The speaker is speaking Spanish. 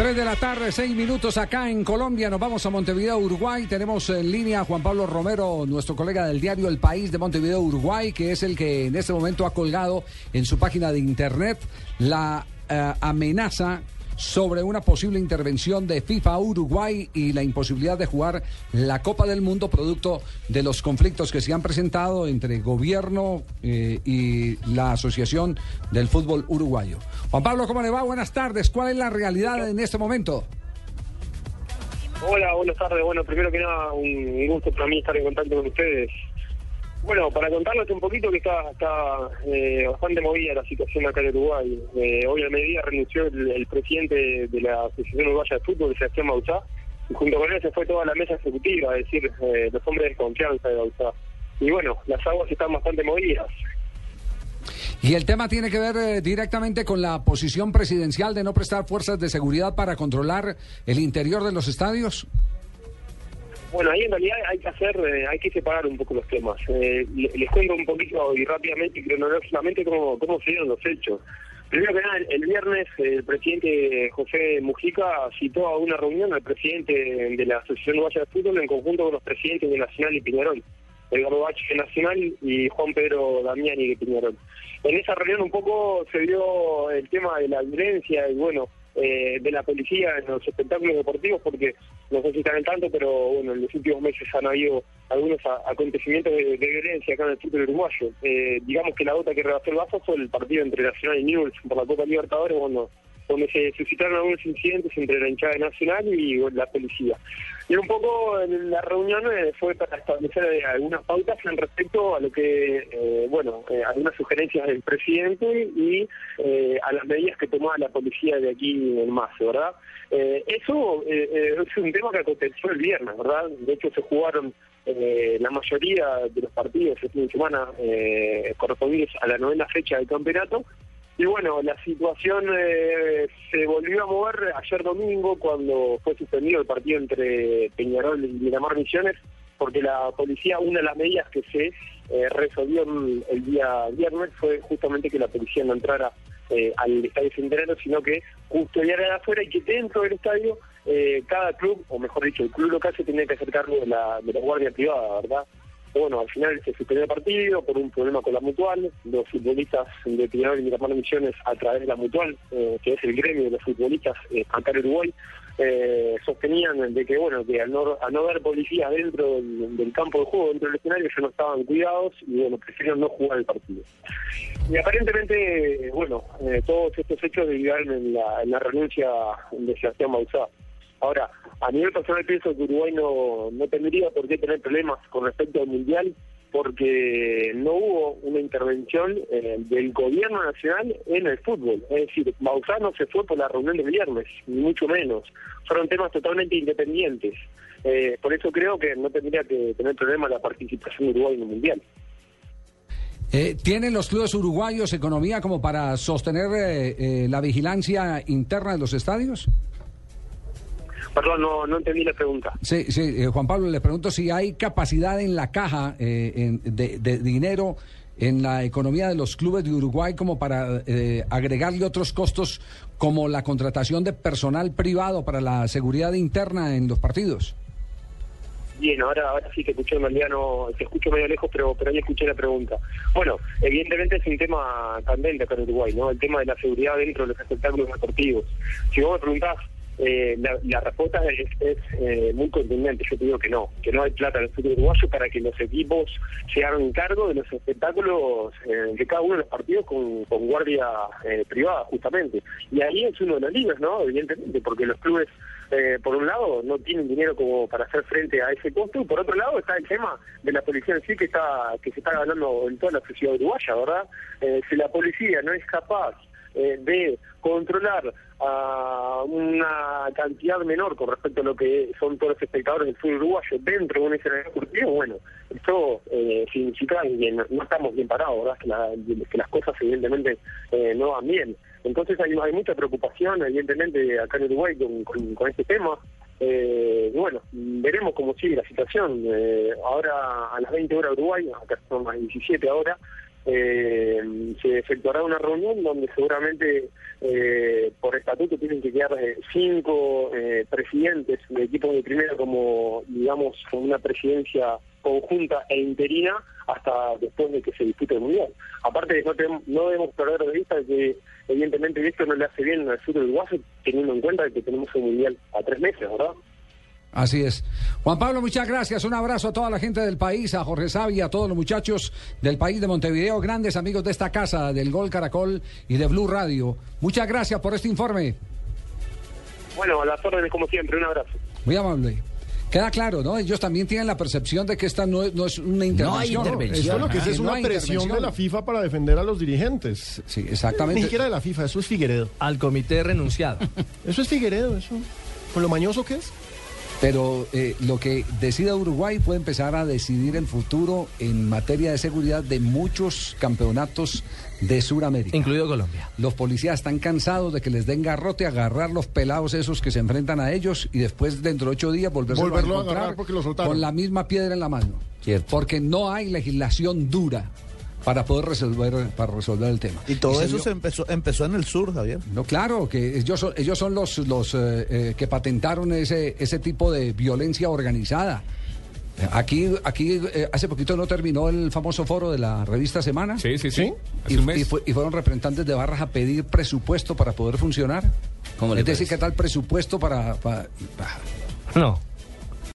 3 de la tarde, 6 minutos acá en Colombia. Nos vamos a Montevideo, Uruguay. Tenemos en línea a Juan Pablo Romero, nuestro colega del diario El País de Montevideo, Uruguay, que es el que en este momento ha colgado en su página de internet la eh, amenaza sobre una posible intervención de FIFA Uruguay y la imposibilidad de jugar la Copa del Mundo producto de los conflictos que se han presentado entre gobierno eh, y la Asociación del Fútbol Uruguayo. Juan Pablo, ¿cómo le va? Buenas tardes. ¿Cuál es la realidad en este momento? Hola, buenas tardes. Bueno, primero que nada, un gusto para mí estar en contacto con ustedes. Bueno, para contarles un poquito que está, eh, bastante movida la situación acá en Uruguay. Eh, hoy al mediodía renunció el, presidente de la Asociación Uruguaya de Fútbol, Sebastián Bauzá, y junto con él se fue toda la mesa ejecutiva, es decir, eh, los hombres de confianza de Bauzá. Y bueno, las aguas están bastante movidas. Y el tema tiene que ver directamente con la posición presidencial de no prestar fuerzas de seguridad para controlar el interior de los estadios. Bueno, ahí en realidad hay que hacer, eh, hay que separar un poco los temas. Eh, les cuento un poquito y rápidamente y cronológicamente cómo, cómo se dieron los hechos. Primero que nada, el, viernes el presidente José Mujica citó a una reunión al presidente de la Asociación Uruguaya de Fútbol en conjunto con los presidentes de Nacional y Piñarol, Edgardo Bache de Nacional y Juan Pedro Damiani de Piñarol. En esa reunión un poco se dio el tema de la violencia y bueno, eh, de la policía en los espectáculos deportivos, porque no sé si están en tanto, pero bueno, en los últimos meses han habido algunos acontecimientos de, violencia acá en el fútbol uruguayo. Eh, digamos que la gota que rebasó el vaso fue el partido entre Nacional y Newell's por la Copa Libertadores, cuando donde se suscitaron algunos incidentes entre la hinchada nacional y la policía. Y un poco la reunión eh, fue para establecer eh, algunas pautas en respecto a lo que, eh, bueno, algunas sugerencias del presidente y a las medidas que tomaba la policía de aquí en más, ¿verdad? eso es un tema que aconteció el viernes, ¿verdad? De hecho se jugaron la mayoría de los partidos este fin de semana correspondientes a la novena fecha del campeonato y bueno, la situación eh, se volvió a mover ayer domingo cuando fue suspendido el partido entre Peñarol y Miramar Misiones, porque la policía, una de las medidas que se eh, resolvió el día viernes fue justamente que la policía no entrara eh, al estadio centenario, sino que custodiara de afuera y que dentro del estadio cada club, o mejor dicho, el club local se tenía que hacer cargo de la, de la guardia privada, ¿verdad? Bueno, al final se suspendió el partido por un problema con la mutual. Los futbolistas de Piñarol y Miramar Misiones, a través de la mutual, eh, que es el gremio de los futbolistas eh, acá en Uruguay, eh, sostenían de que, bueno, que al no, no haber policías dentro del, campo de juego, dentro del escenario, ellos no estaban cuidados y, bueno, prefirieron no jugar el partido. Y aparentemente, bueno, todos estos hechos derivaron en la, en la renuncia de Sebastián Bauzá. Ahora, a nivel personal pienso que Uruguay no, no tendría por qué tener problemas con respecto al Mundial porque no hubo una intervención eh, del gobierno nacional en el fútbol. Es decir, Bauzá no se fue por la reunión de viernes, ni mucho menos. Fueron temas totalmente independientes. Eh, por eso creo que no tendría que tener problema la participación de Uruguay en el Mundial. Eh, ¿Tienen los clubes uruguayos economía como para sostener la vigilancia interna de los estadios? Perdón, no, no entendí la pregunta. Sí, sí, eh, Juan Pablo, le pregunto si hay capacidad en la caja eh, de, dinero en la economía de los clubes de Uruguay como para eh, agregarle otros costos como la contratación de personal privado para la seguridad interna en los partidos. Bien, ahora, ahora sí que escuché, en no, te escucho medio lejos, pero, pero ahí escuché la pregunta. Bueno, evidentemente es un tema candente acá en Uruguay, ¿no? El tema de la seguridad dentro de los espectáculos deportivos. Si vos me preguntás eh, la, respuesta es, eh, muy contundente. Yo te digo que no, que no hay plata en el fútbol uruguayo para que los equipos se hagan cargo de los espectáculos eh, de cada uno de los partidos con, guardia privada, justamente. Y ahí es uno de los libros, ¿no? Evidentemente, porque los clubes, por un lado, no tienen dinero como para hacer frente a ese costo, y por otro lado está el tema de la policía en sí que está que se está ganando en toda la sociedad uruguaya, ¿verdad? si la policía no es capaz de controlar a una cantidad menor con respecto a lo que son todos los espectadores del fútbol uruguayo dentro de un escenario deportivo, bueno, esto eh, significa que no, estamos bien parados. Que, las cosas evidentemente eh, no van bien. Entonces hay, hay mucha preocupación, evidentemente, acá en Uruguay con, este tema. Eh, bueno, veremos cómo sigue la situación. Eh, ahora a las 20 horas Uruguay, acá son las 17 ahora, eh, se efectuará una reunión donde seguramente eh, por estatuto tienen que quedar eh, cinco eh, presidentes de equipos de primera como, digamos, con una presidencia conjunta e interina hasta después de que se dispute el Mundial. Aparte, no, tenemos, no debemos perder de vista que evidentemente esto no le hace bien al sur uruguayo, teniendo en cuenta que tenemos un Mundial a tres meses, ¿verdad? Así es. Juan Pablo, muchas gracias. Un abrazo a toda la gente del país, a Jorge Sabi, a todos los muchachos del país de Montevideo, grandes amigos de esta casa, del Gol Caracol y de Blue Radio. Muchas gracias por este informe. Bueno, a las órdenes como siempre. Un abrazo. Muy amable. Queda claro, ¿no? Ellos también tienen la percepción de que esta no es, no es una intervención. No Esto lo que es, es una presión de la FIFA para defender a los dirigentes. Sí, exactamente. Ni siquiera de la FIFA, eso es Figueredo. Al comité renunciado. eso es Figueredo, eso. Con lo mañoso que es. Pero eh, lo que decida Uruguay puede empezar a decidir el futuro en materia de seguridad de muchos campeonatos de Sudamérica. Incluido Colombia. Los policías están cansados de que les den garrote, agarrar los pelados esos que se enfrentan a ellos y después dentro de ocho días volverse Volverlo a encontrar agarrar porque lo soltaron. con la misma piedra en la mano. Cierto. Porque no hay legislación dura para poder resolver para resolver el tema. Y todo se eso se empezó, empezó en el sur, Javier. no, claro, que ellos son, ellos son los, los eh, eh, que patentaron ese, ese tipo de violencia organizada. Aquí, aquí eh, hace poquito no terminó el famoso foro de la revista Semana. Sí, sí, sí. Y, un mes. y fue- y fueron representantes de barras a pedir presupuesto para poder funcionar. ¿Cómo le es decir, parece? ¿qué tal presupuesto para, para- para- No.